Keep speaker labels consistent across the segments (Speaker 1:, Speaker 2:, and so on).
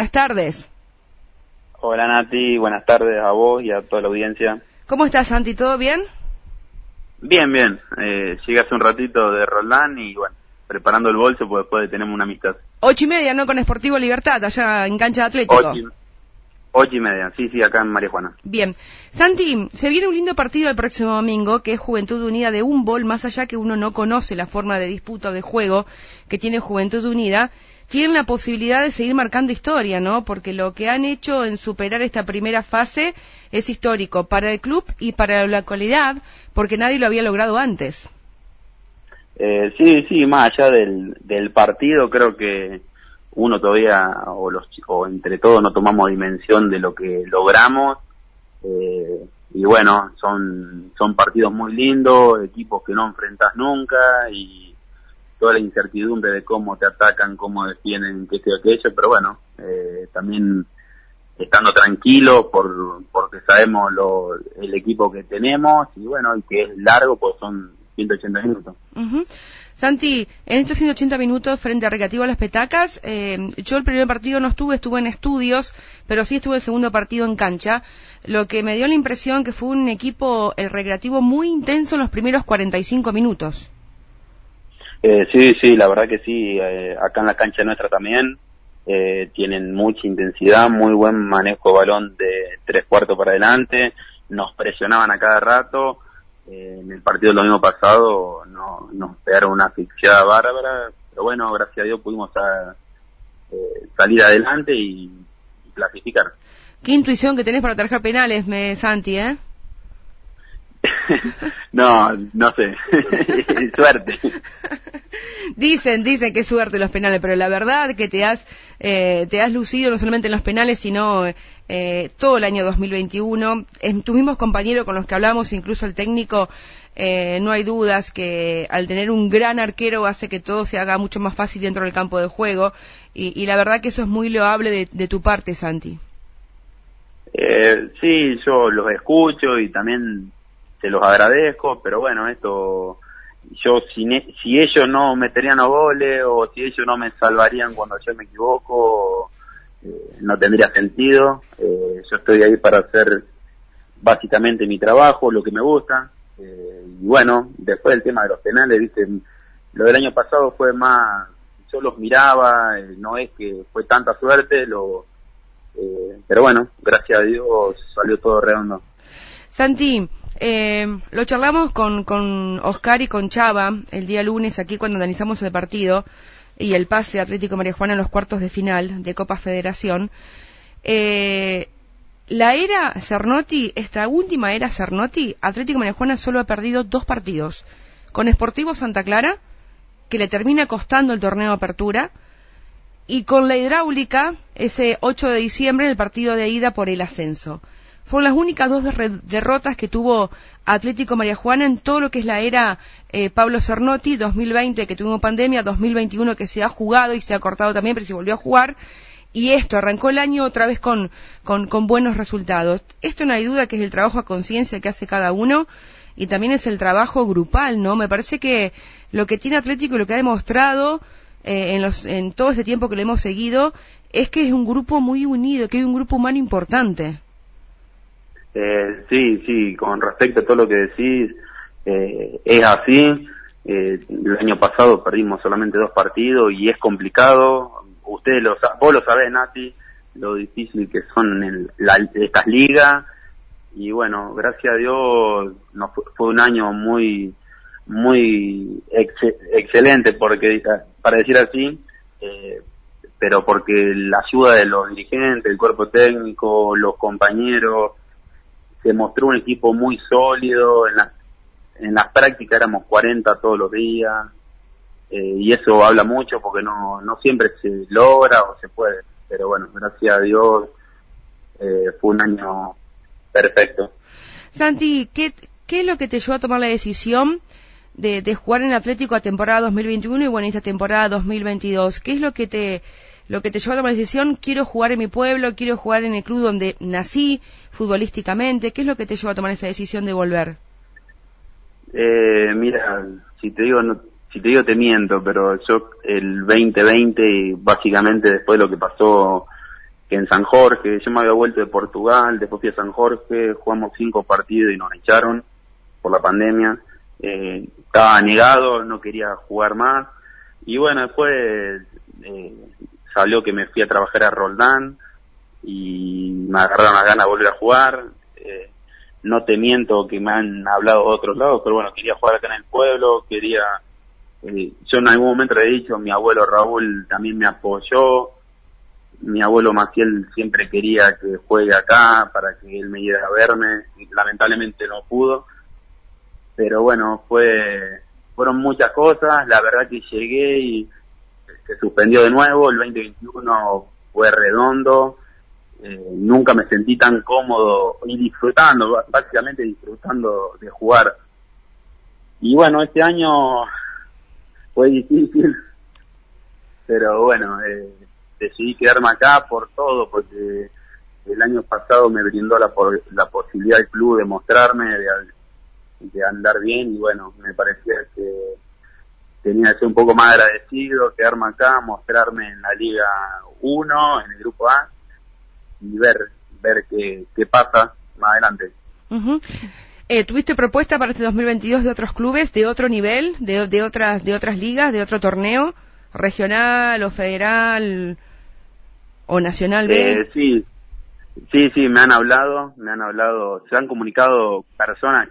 Speaker 1: Buenas tardes.
Speaker 2: Hola Nati, buenas tardes a vos y a toda la audiencia.
Speaker 1: ¿Cómo estás, Santi? ¿Todo bien?
Speaker 2: Bien, bien. Eh, llegué hace un ratito de Roldán y bueno, preparando el bolso pues después tenemos una amistad.
Speaker 1: Ocho y media, ¿no? Con Sportivo Libertad, allá en cancha de Atlético.
Speaker 2: Ocho y, ocho y media, sí, sí, acá en María Juana.
Speaker 1: Bien. Santi, se viene un lindo partido el próximo domingo, que es Juventud Unida de un bol, más allá que uno no conoce la forma de disputa o de juego que tiene Juventud Unida tienen la posibilidad de seguir marcando historia, ¿no? Porque lo que han hecho en superar esta primera fase es histórico para el club y para la actualidad, porque nadie lo había logrado antes.
Speaker 2: Eh, sí, sí, más allá del, del partido, creo que uno todavía, o, los, o entre todos, no tomamos dimensión de lo que logramos. Eh, y bueno, son, son partidos muy lindos, equipos que no enfrentas nunca y toda la incertidumbre de cómo te atacan, cómo defienden, qué sé aquello, pero bueno, eh, también estando tranquilo por, porque sabemos lo, el equipo que tenemos y bueno, y que es largo, pues son 180 minutos.
Speaker 1: Santi, en estos 180 minutos frente a Recreativo a las Petacas, eh, yo el primer partido no estuve, estuve en estudios, pero sí estuve el segundo partido en cancha, lo que me dio la impresión que fue un equipo, el Recreativo, muy intenso en los primeros 45 minutos.
Speaker 2: Eh, sí, sí, la verdad que sí. Eh, acá en la cancha nuestra también eh, tienen mucha intensidad, muy buen manejo de balón de tres cuartos para adelante. Nos presionaban a cada rato. en el partido del domingo pasado no, nos pegaron una asfixiada bárbara, pero bueno, gracias a Dios pudimos salir adelante y, clasificar.
Speaker 1: Qué intuición que tenés para trabajar penales, me Santi, ¿eh?
Speaker 2: no, no sé. suerte.
Speaker 1: Dicen, dicen que suerte los penales, pero la verdad que te has, eh, te has lucido no solamente en los penales, sino eh, todo el año 2021. En tus mismos compañeros con los que hablamos, incluso el técnico, eh, no hay dudas que al tener un gran arquero hace que todo se haga mucho más fácil dentro del campo de juego. Y, la verdad que eso es muy loable de, de tu parte, Santi.
Speaker 2: Eh, sí, yo los escucho y también se los agradezco, pero bueno, esto, yo si, si ellos no meterían los goles o si ellos no me salvarían cuando yo me equivoco, eh, no tendría sentido. Eh, yo estoy ahí para hacer básicamente mi trabajo, lo que me gusta. Eh, y bueno, después el tema de los penales, viste, lo del año pasado fue más, yo los miraba, no es que fue tanta suerte, lo, pero bueno, gracias a Dios salió todo redondo.
Speaker 1: Santi, eh, lo charlamos con, con Oscar y con Chava el día lunes aquí cuando analizamos el partido y el pase Atlético María Juana en los cuartos de final de Copa Federación. Eh, la era Cernotti, esta última era Cernotti, Atlético María Juana solo ha perdido dos partidos. Con Sportivo Santa Clara, que le termina costando el torneo de apertura, y con la hidráulica, ese 8 de diciembre, el partido de ida por el ascenso. Fueron las únicas dos derrotas que tuvo Atlético María Juana en todo lo que es la era eh, Pablo Cernotti, 2020 que tuvimos pandemia, 2021 que se ha jugado y se ha cortado también, pero se volvió a jugar. Y esto, arrancó el año otra vez con, con, buenos resultados. Esto no hay duda que es el trabajo a conciencia que hace cada uno y también es el trabajo grupal, ¿no? Me parece que lo que tiene Atlético y lo que ha demostrado eh, en, los, en todo este tiempo que lo hemos seguido es que es un grupo muy unido, que hay un grupo humano importante.
Speaker 2: Eh, sí, sí, con respecto a todo lo que decís, eh, es así. Eh, el año pasado perdimos solamente dos partidos y es complicado. Ustedes lo, vos lo sabés, Nati, lo difícil que son en la, estas ligas. Y bueno, gracias a Dios nos fue, un año muy, muy excelente, porque para decir así, eh, pero porque la ayuda de los dirigentes, el cuerpo técnico, los compañeros, se mostró un equipo muy sólido, en, la, en las prácticas éramos 40 todos los días, eh, y eso habla mucho porque no, no siempre se logra o se puede, pero bueno, gracias a Dios eh, fue un año perfecto.
Speaker 1: Santi, ¿qué, ¿qué es lo que te llevó a tomar la decisión de, de jugar en Atlético a temporada 2021 y bueno, esta temporada 2022? ¿Qué es lo que te lo que te llevó a tomar la decisión, quiero jugar en mi pueblo, quiero jugar en el club donde nací futbolísticamente? ¿Qué es lo que te llevó a tomar esa decisión de volver?
Speaker 2: Eh, mira, si te digo, no, si te digo te miento, pero yo el 2020, básicamente después de lo que pasó en San Jorge, yo me había vuelto de Portugal, después fui a San Jorge, jugamos cinco partidos y nos echaron por la pandemia. Eh, estaba negado, no quería jugar más. Y bueno, después eh, salió que me fui a trabajar a Roldán y me agarraron las ganas de volver a jugar. Eh, no te miento que me han hablado de otros lados, pero bueno, quería jugar acá en el pueblo, quería... Eh, yo en algún momento le he dicho, mi abuelo Raúl también me apoyó, mi abuelo Maciel siempre quería que juegue acá para que él me iba a verme, y lamentablemente no pudo, pero bueno, fue fueron muchas cosas, la verdad que llegué y se suspendió de nuevo, el 2021 fue redondo, eh, nunca me sentí tan cómodo y disfrutando, básicamente disfrutando de jugar. Y bueno, este año fue difícil, pero bueno, eh, decidí quedarme acá por todo, porque el año pasado me brindó la, la posibilidad del club de mostrarme, de, de andar bien y bueno, me parecía que tenía que ser un poco más agradecido, quedarme acá, mostrarme en la Liga 1, en el Grupo A y ver ver qué, qué pasa más adelante.
Speaker 1: eh, ¿Tuviste propuesta para este 2022 de otros clubes, de otro nivel, de, de, otras de otras ligas, de otro torneo, regional o federal o nacional?
Speaker 2: Eh, sí, sí, sí, me han hablado, me han hablado, se han comunicado personas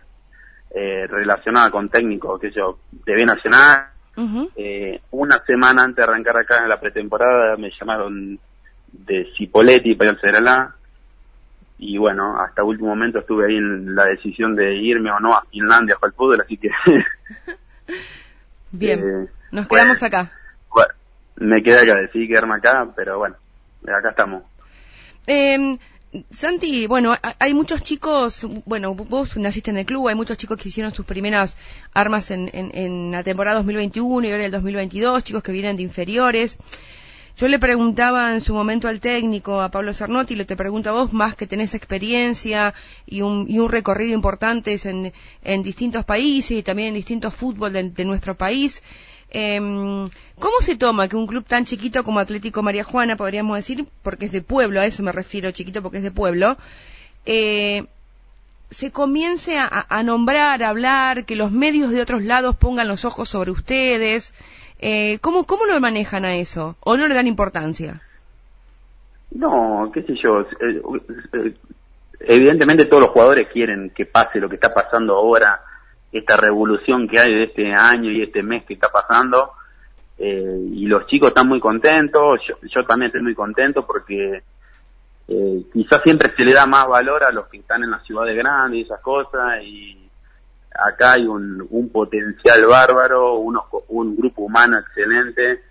Speaker 2: eh, relacionada con técnicos, que yo, de Eh, una semana antes de arrancar acá en la pretemporada me llamaron de Cipoletti para el A y bueno, hasta último momento estuve ahí en la decisión de irme o no a Finlandia para el fútbol, así que...
Speaker 1: Bien, eh, nos quedamos acá.
Speaker 2: Bueno, me quedé acá, decidí quedarme acá, pero bueno, acá estamos.
Speaker 1: Eh, Santi, bueno, hay muchos chicos, bueno, vos naciste en el club, hay muchos chicos que hicieron sus primeras armas en, en, la temporada 2021 y ahora en el 2022, chicos que vienen de inferiores. Yo le preguntaba en su momento al técnico, a Pablo Cernotti, le te pregunto a vos, más que tenés experiencia y un, y un recorrido importante en, en distintos países y también en distintos fútbol de nuestro país, eh, ¿Cómo se toma que un club tan chiquito como Atlético María Juana, podríamos decir, porque es de pueblo, a eso me refiero, chiquito porque es de pueblo, eh, se comience a, nombrar, a hablar, que los medios de otros lados pongan los ojos sobre ustedes? Eh, ¿cómo, ¿Cómo lo manejan a eso? ¿O no le dan importancia?
Speaker 2: No, qué sé yo. Evidentemente todos los jugadores quieren que pase lo que está pasando ahora esta revolución que hay de este año y este mes que está pasando. Eh, y los chicos están muy contentos, yo, también estoy muy contento porque eh, quizás siempre se le da más valor a los que están en las ciudades grandes y esas cosas y acá hay un, un potencial bárbaro, unos, un grupo humano excelente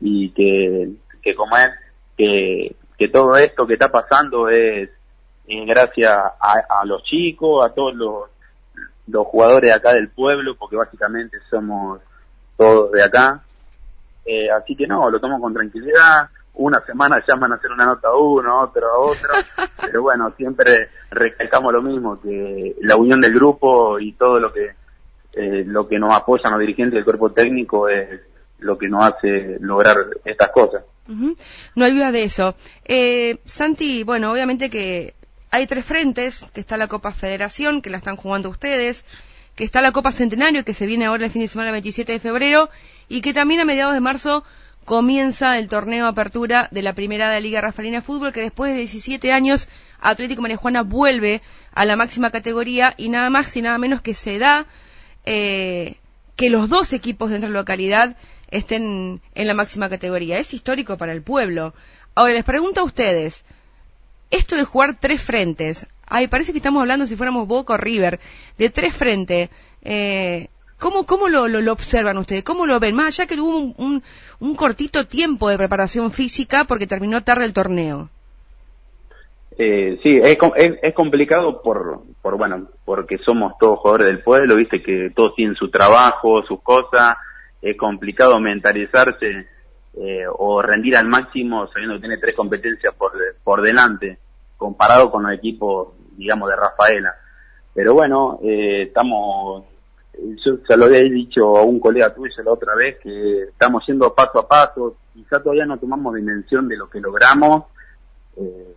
Speaker 2: y que, que como es, que, que todo esto que está pasando es, gracias a, a los chicos, a todos los los jugadores de acá del pueblo, porque básicamente somos todos de acá. Eh, así que no, lo tomo con tranquilidad. Una semana llaman a hacer una nota a uno, otro a otro, pero bueno, siempre recalcamos lo mismo, que la unión del grupo y todo lo que eh, lo que nos apoyan los dirigentes del cuerpo técnico es lo que nos hace lograr estas cosas.
Speaker 1: No hay duda de eso. Eh, Santi, bueno, obviamente que hay tres frentes, que está la Copa Federación, que la están jugando ustedes, que está la Copa Centenario, que se viene ahora el fin de semana 27 de febrero, y que también a mediados de marzo comienza el torneo apertura de la primera de la Liga Rafaelina Fútbol, que después de 17 años Atlético María vuelve a la máxima categoría y nada más y nada menos que se da eh, que los dos equipos de la localidad estén en la máxima categoría. Es histórico para el pueblo. Ahora les pregunto a ustedes, esto de jugar tres frentes, ay, parece que estamos hablando si fuéramos Boca o River, de tres frentes, eh, ¿cómo, cómo lo, lo, observan ustedes? ¿Cómo lo ven? Más allá que hubo un, un, cortito tiempo de preparación física porque terminó tarde el torneo.
Speaker 2: Eh, sí, es, es, complicado por, por, bueno, porque somos todos jugadores del pueblo, viste que todos tienen su trabajo, sus cosas, es complicado mentalizarse eh, o rendir al máximo sabiendo que tiene tres competencias por, por delante, comparado con los equipos, digamos, de Rafaela. Pero bueno, eh, estamos, yo se lo había dicho a un colega tuyo la otra vez, que estamos yendo paso a paso, quizá todavía no tomamos dimensión de lo que logramos, eh,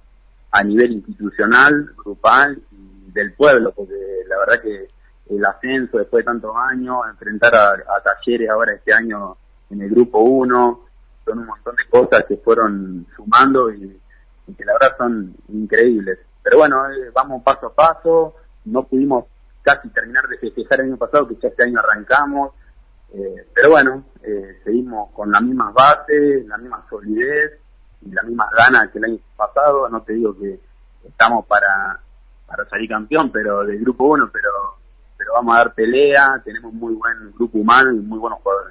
Speaker 2: a nivel institucional, grupal y del pueblo, porque la verdad que el ascenso después de tantos años, enfrentar a, talleres ahora este año en el grupo 1, son un montón de cosas que fueron sumando y, que la verdad son increíbles. Pero bueno, eh, vamos paso a paso, no pudimos casi terminar de festejar el año pasado, que ya este año arrancamos, eh, pero bueno, eh, seguimos con las mismas bases, la misma solidez y las mismas ganas que el año pasado. No te digo que estamos para, para salir campeón, pero del grupo 1, pero, pero vamos a dar pelea, tenemos muy buen grupo humano y muy buenos jugadores.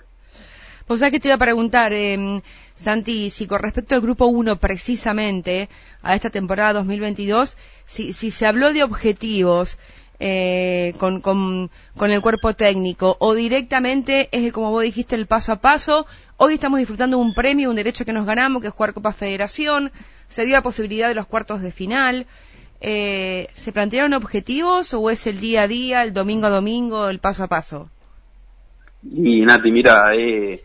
Speaker 1: Pues sabés que te iba a preguntar, eh, Santi, si con respecto al grupo 1 precisamente, a esta temporada 2022, si, si se habló de objetivos, eh, con, el cuerpo técnico o directamente es como vos dijiste el paso a paso. Hoy estamos disfrutando un premio, un derecho que nos ganamos, que es jugar Copa Federación. Se dio la posibilidad de los cuartos de final. Eh, ¿Se plantearon objetivos o es el día a día, el domingo a domingo, el paso a paso?
Speaker 2: Y Nati, mira, eh,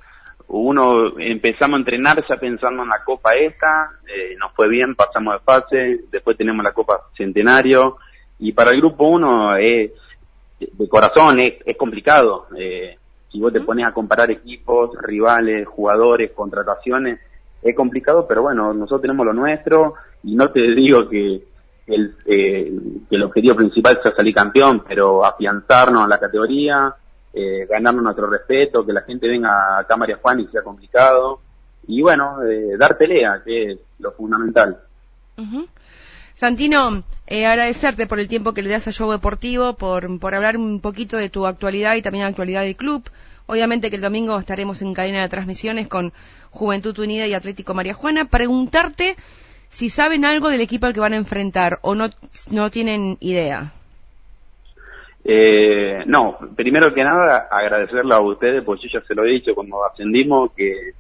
Speaker 2: uno empezamos a entrenar ya pensando en la Copa esta, eh, nos fue bien, pasamos de fase, después tenemos la Copa Centenario, y para el grupo 1 es, de corazón es, complicado. Eh, si vos te pones a comparar equipos, rivales, jugadores, contrataciones, es complicado, pero bueno, nosotros tenemos lo nuestro y no te digo que el, eh, que el objetivo principal sea salir campeón, pero afianzarnos en la categoría, eh, ganarnos nuestro respeto, que la gente venga acá a María Juan y sea complicado. Y bueno, eh, dar pelea, que es lo fundamental.
Speaker 1: Santino, eh, agradecerte por el tiempo que le das a Show Deportivo, por, por hablar un poquito de tu actualidad y también la actualidad del club. Obviamente que el domingo estaremos en cadena de transmisiones con Juventud Unida y Atlético María Juana. Preguntarte si saben algo del equipo al que van a enfrentar o no, no tienen idea.
Speaker 2: Eh, no, primero que nada agradecerle a ustedes, porque yo ya se lo he dicho cuando ascendimos, que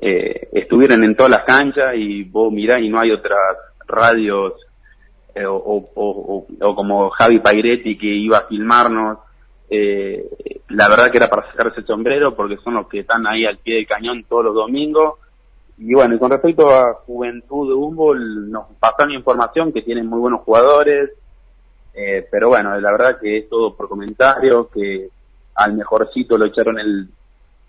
Speaker 2: eh, estuvieran en todas las canchas y vos mirá y no hay otras radios eh, o, como Javi Pairetti que iba a filmarnos. Eh, la verdad que era para sacarse el sombrero porque son los que están ahí al pie del cañón todos los domingos. Y bueno, y con respecto a Juventud de Humboldt, nos pasaron información que tienen muy buenos jugadores, eh, pero bueno, la verdad que es todo por comentarios, que al mejorcito lo echaron el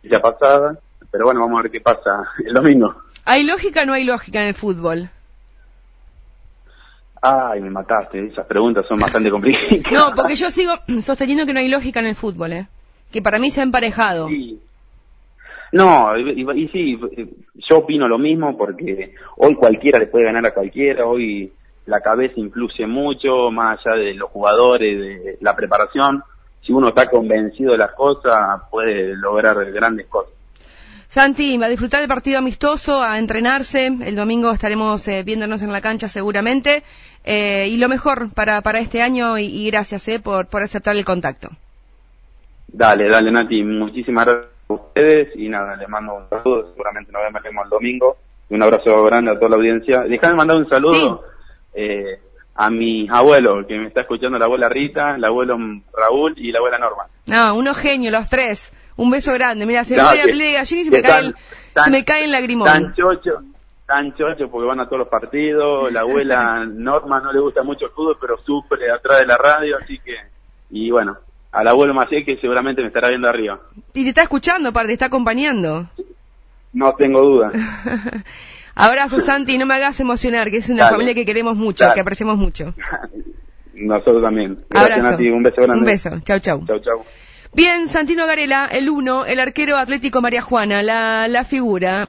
Speaker 2: día pasada, pero bueno, vamos a ver qué pasa el domingo.
Speaker 1: ¿Hay lógica o no hay lógica en el fútbol?
Speaker 2: Ay, me mataste, esas preguntas son bastante complicadas.
Speaker 1: No, porque yo sigo sosteniendo que no hay lógica en el fútbol, ¿eh? Que para mí se ha emparejado.
Speaker 2: No, y, sí, yo opino lo mismo porque hoy cualquiera le puede ganar a cualquiera, hoy la cabeza influye mucho, más allá de los jugadores, de la preparación. Si uno está convencido de las cosas, puede lograr grandes cosas.
Speaker 1: Santi, a disfrutar del partido amistoso, a entrenarse. El domingo estaremos eh, viéndonos en la cancha seguramente. Eh, y lo mejor para, para este año y, gracias eh, por, por aceptar el contacto.
Speaker 2: Dale, dale Nati, muchísimas gracias a ustedes y nada, les mando un saludo, seguramente nos vemos el domingo y un abrazo grande a toda la audiencia. Déjame mandar un saludo eh, a mi abuelo, que me está escuchando la abuela Rita, el abuelo Raúl y la abuela Norma.
Speaker 1: No, unos genios los tres. Un beso grande. Mira, se me voy a play allí y se me, cae se me cae el lagrimón.
Speaker 2: Tan chocho, tan chocho porque van a todos los partidos. La abuela Norma no le gusta mucho el fútbol, pero sufre atrás de la radio, así que... Y bueno, al abuelo Maciel que seguramente me estará viendo arriba.
Speaker 1: Y te está escuchando, para te está acompañando.
Speaker 2: No tengo duda.
Speaker 1: Abrazo, Santi, no me hagas emocionar, que es una familia que queremos mucho, que apreciamos mucho.
Speaker 2: Nosotros también. Gracias, Abrazo. un beso grande.
Speaker 1: Un beso, chau, chau.
Speaker 2: Chau, chau.
Speaker 1: Bien, Santino Garela, el uno, el arquero Atlético María Juana, la, la figura.